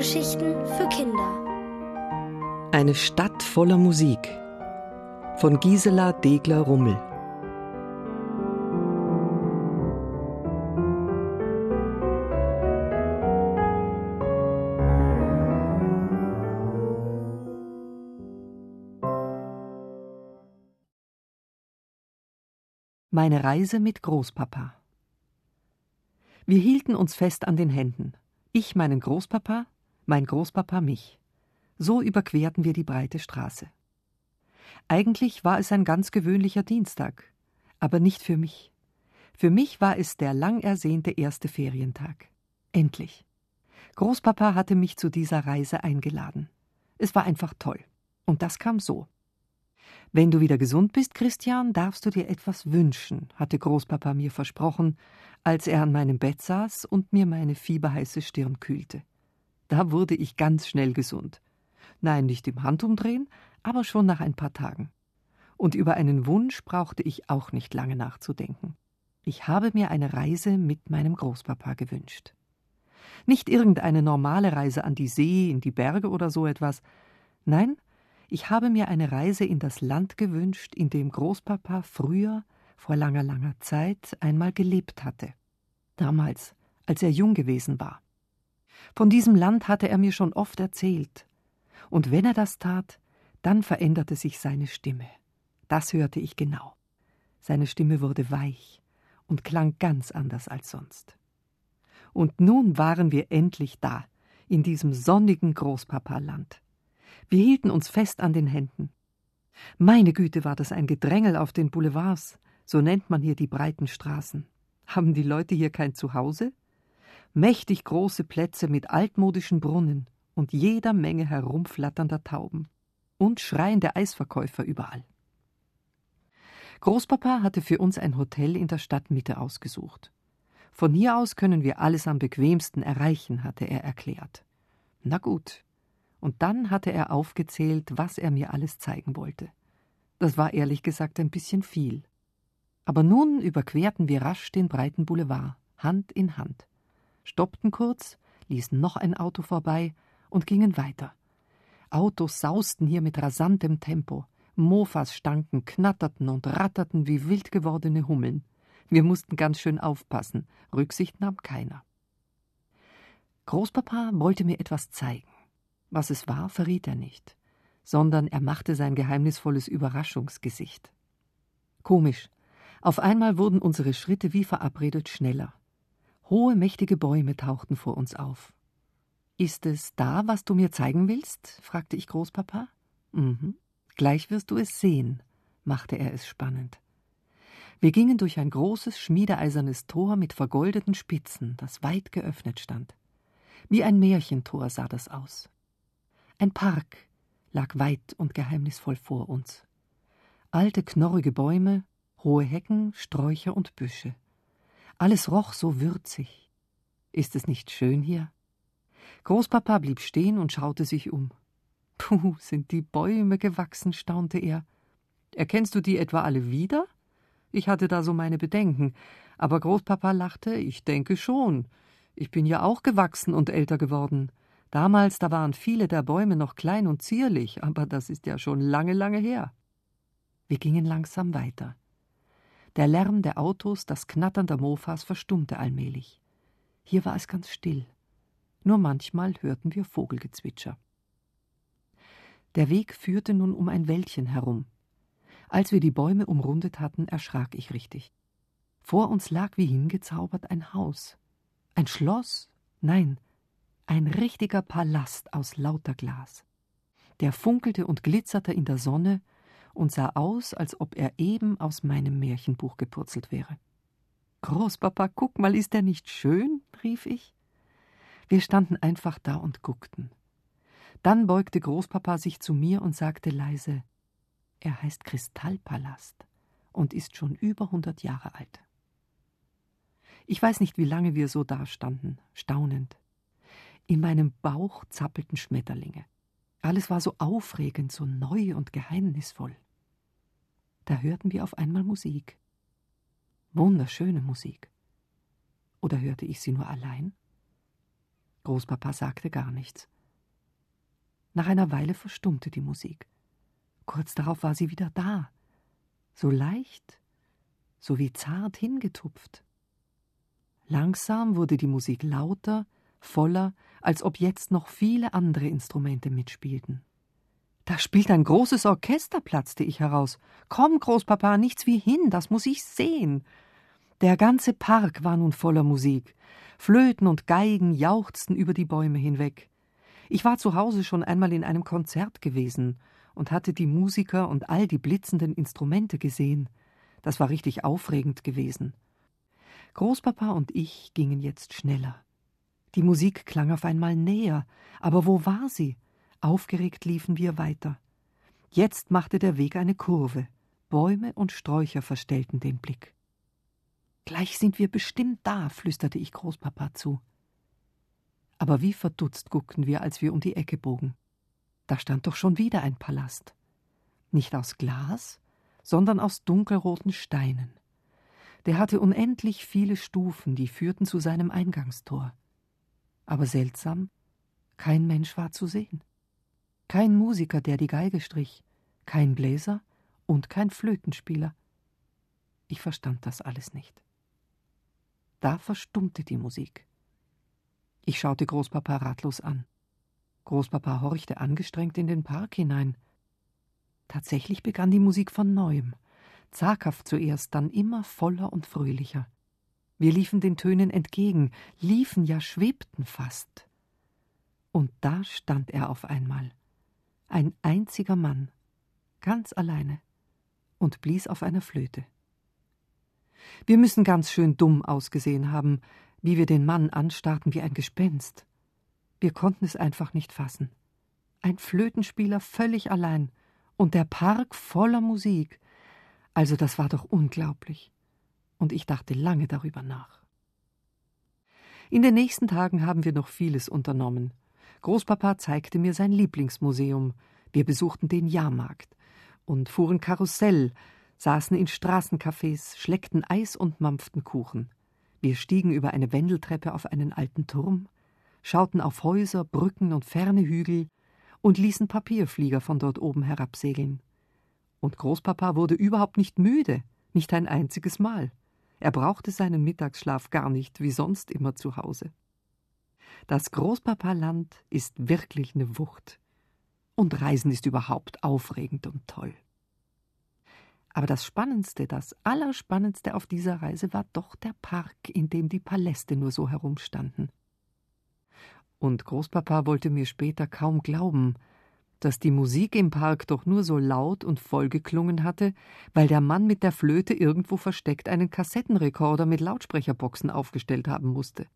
Hörgeschichten für Kinder. Eine Stadt voller Musik von Gisela Degler-Rummel. Meine Reise mit Großpapa. Wir hielten uns fest an den Händen. Ich meinen Großpapa, mein Großpapa mich. So überquerten wir die breite Straße. Eigentlich war es ein ganz gewöhnlicher Dienstag, aber nicht für mich. Für mich war es der lang ersehnte erste Ferientag. Endlich. Großpapa hatte mich zu dieser Reise eingeladen. Es war einfach toll. Und das kam so. Wenn du wieder gesund bist, Christian, darfst du dir etwas wünschen, hatte Großpapa mir versprochen, als er an meinem Bett saß und mir meine fieberheiße Stirn kühlte. Da wurde ich ganz schnell gesund. Nein, nicht im Handumdrehen, aber schon nach ein paar Tagen. Und über einen Wunsch brauchte ich auch nicht lange nachzudenken. Ich habe mir eine Reise mit meinem Großpapa gewünscht. Nicht irgendeine normale Reise an die See, in die Berge oder so etwas. Nein, ich habe mir eine Reise in das Land gewünscht, in dem Großpapa früher, vor langer, langer Zeit, einmal gelebt hatte. Damals, als er jung gewesen war. Von diesem Land hatte er mir schon oft erzählt. Und wenn er das tat, dann veränderte sich seine Stimme. Das hörte ich genau. Seine Stimme wurde weich und klang ganz anders als sonst. Und nun waren wir endlich da, in diesem sonnigen Großpapaland. Wir hielten uns fest an den Händen. Meine Güte, war das ein Gedrängel auf den Boulevards, so nennt man hier die breiten Straßen. Haben die Leute hier kein Zuhause? Mächtig große Plätze mit altmodischen Brunnen und jeder Menge herumflatternder Tauben und schreiende Eisverkäufer überall. Großpapa hatte für uns ein Hotel in der Stadtmitte ausgesucht. Von hier aus können wir alles am bequemsten erreichen, hatte er erklärt. Na gut, und dann hatte er aufgezählt, was er mir alles zeigen wollte. Das war ehrlich gesagt ein bisschen viel. Aber nun überquerten wir rasch den breiten Boulevard, Hand in Hand, stoppten kurz, ließen noch ein Auto vorbei und gingen weiter. Autos sausten hier mit rasantem Tempo, Mofas stanken, knatterten und ratterten wie wild gewordene Hummeln. Wir mussten ganz schön aufpassen, Rücksicht nahm keiner. Großpapa wollte mir etwas zeigen. Was es war, verriet er nicht, sondern er machte sein geheimnisvolles Überraschungsgesicht. Komisch. Auf einmal wurden unsere Schritte wie verabredet schneller. Hohe, mächtige Bäume tauchten vor uns auf. Ist es da, was du mir zeigen willst? fragte ich Großpapa. Mhm. Gleich wirst du es sehen, machte er es spannend. Wir gingen durch ein großes, schmiedeeisernes Tor mit vergoldeten Spitzen, das weit geöffnet stand. Wie ein Märchentor sah das aus. Ein Park lag weit und geheimnisvoll vor uns. Alte, knorrige Bäume, hohe Hecken, Sträucher und Büsche. Alles roch so würzig. Ist es nicht schön hier? Großpapa blieb stehen und schaute sich um. Puh, sind die Bäume gewachsen, staunte er. Erkennst du die etwa alle wieder? Ich hatte da so meine Bedenken, aber Großpapa lachte, ich denke schon. Ich bin ja auch gewachsen und älter geworden. Damals, da waren viele der Bäume noch klein und zierlich, aber das ist ja schon lange, lange her. Wir gingen langsam weiter. Der Lärm der Autos, das Knattern der Mofas verstummte allmählich. Hier war es ganz still. Nur manchmal hörten wir Vogelgezwitscher. Der Weg führte nun um ein Wäldchen herum. Als wir die Bäume umrundet hatten, erschrak ich richtig. Vor uns lag wie hingezaubert ein Haus. Ein Schloss? Nein, ein richtiger Palast aus lauter Glas. Der funkelte und glitzerte in der Sonne und sah aus, als ob er eben aus meinem Märchenbuch gepurzelt wäre. Großpapa, guck mal, ist der nicht schön? rief ich. Wir standen einfach da und guckten. Dann beugte Großpapa sich zu mir und sagte leise Er heißt Kristallpalast und ist schon über hundert Jahre alt. Ich weiß nicht, wie lange wir so dastanden, staunend. In meinem Bauch zappelten Schmetterlinge. Alles war so aufregend, so neu und geheimnisvoll. Da hörten wir auf einmal Musik. Wunderschöne Musik. Oder hörte ich sie nur allein? Großpapa sagte gar nichts. Nach einer Weile verstummte die Musik. Kurz darauf war sie wieder da. So leicht, so wie zart hingetupft. Langsam wurde die Musik lauter, voller, als ob jetzt noch viele andere Instrumente mitspielten. Da spielt ein großes Orchester, platzte ich heraus. Komm, Großpapa, nichts wie hin, das muss ich sehen. Der ganze Park war nun voller Musik. Flöten und Geigen jauchzten über die Bäume hinweg. Ich war zu Hause schon einmal in einem Konzert gewesen und hatte die Musiker und all die blitzenden Instrumente gesehen. Das war richtig aufregend gewesen. Großpapa und ich gingen jetzt schneller. Die Musik klang auf einmal näher, aber wo war sie? Aufgeregt liefen wir weiter. Jetzt machte der Weg eine Kurve. Bäume und Sträucher verstellten den Blick. Gleich sind wir bestimmt da, flüsterte ich Großpapa zu. Aber wie verdutzt guckten wir, als wir um die Ecke bogen. Da stand doch schon wieder ein Palast. Nicht aus Glas, sondern aus dunkelroten Steinen. Der hatte unendlich viele Stufen, die führten zu seinem Eingangstor. Aber seltsam, kein Mensch war zu sehen. Kein Musiker, der die Geige strich, kein Bläser und kein Flötenspieler. Ich verstand das alles nicht. Da verstummte die Musik. Ich schaute Großpapa ratlos an. Großpapa horchte angestrengt in den Park hinein. Tatsächlich begann die Musik von neuem, zaghaft zuerst, dann immer voller und fröhlicher. Wir liefen den Tönen entgegen, liefen ja schwebten fast. Und da stand er auf einmal, ein einziger Mann, ganz alleine, und blies auf einer Flöte. Wir müssen ganz schön dumm ausgesehen haben, wie wir den Mann anstarrten wie ein Gespenst. Wir konnten es einfach nicht fassen. Ein Flötenspieler völlig allein und der Park voller Musik. Also das war doch unglaublich. Und ich dachte lange darüber nach. In den nächsten Tagen haben wir noch vieles unternommen. Großpapa zeigte mir sein Lieblingsmuseum. Wir besuchten den Jahrmarkt und fuhren Karussell, saßen in Straßencafés, schleckten Eis und mampften Kuchen. Wir stiegen über eine Wendeltreppe auf einen alten Turm, schauten auf Häuser, Brücken und ferne Hügel und ließen Papierflieger von dort oben herabsegeln. Und Großpapa wurde überhaupt nicht müde, nicht ein einziges Mal. Er brauchte seinen Mittagsschlaf gar nicht, wie sonst immer zu Hause. Das Großpapaland ist wirklich eine Wucht. Und Reisen ist überhaupt aufregend und toll. Aber das Spannendste, das Allerspannendste auf dieser Reise war doch der Park, in dem die Paläste nur so herumstanden. Und Großpapa wollte mir später kaum glauben, dass die Musik im Park doch nur so laut und voll geklungen hatte, weil der Mann mit der Flöte irgendwo versteckt einen Kassettenrekorder mit Lautsprecherboxen aufgestellt haben musste.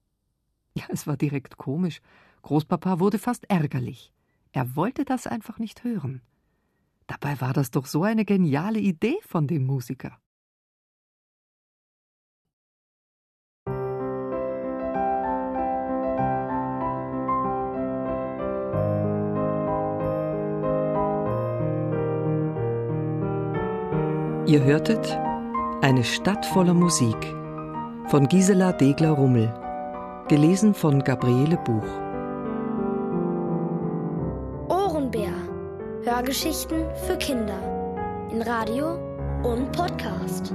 Ja, es war direkt komisch. Großpapa wurde fast ärgerlich. Er wollte das einfach nicht hören. Dabei war das doch so eine geniale Idee von dem Musiker. Ihr hörtet Eine Stadt voller Musik von Gisela Degler-Rummel, gelesen von Gabriele Buch. Ohrenbär. Hörgeschichten für Kinder. In Radio und Podcast.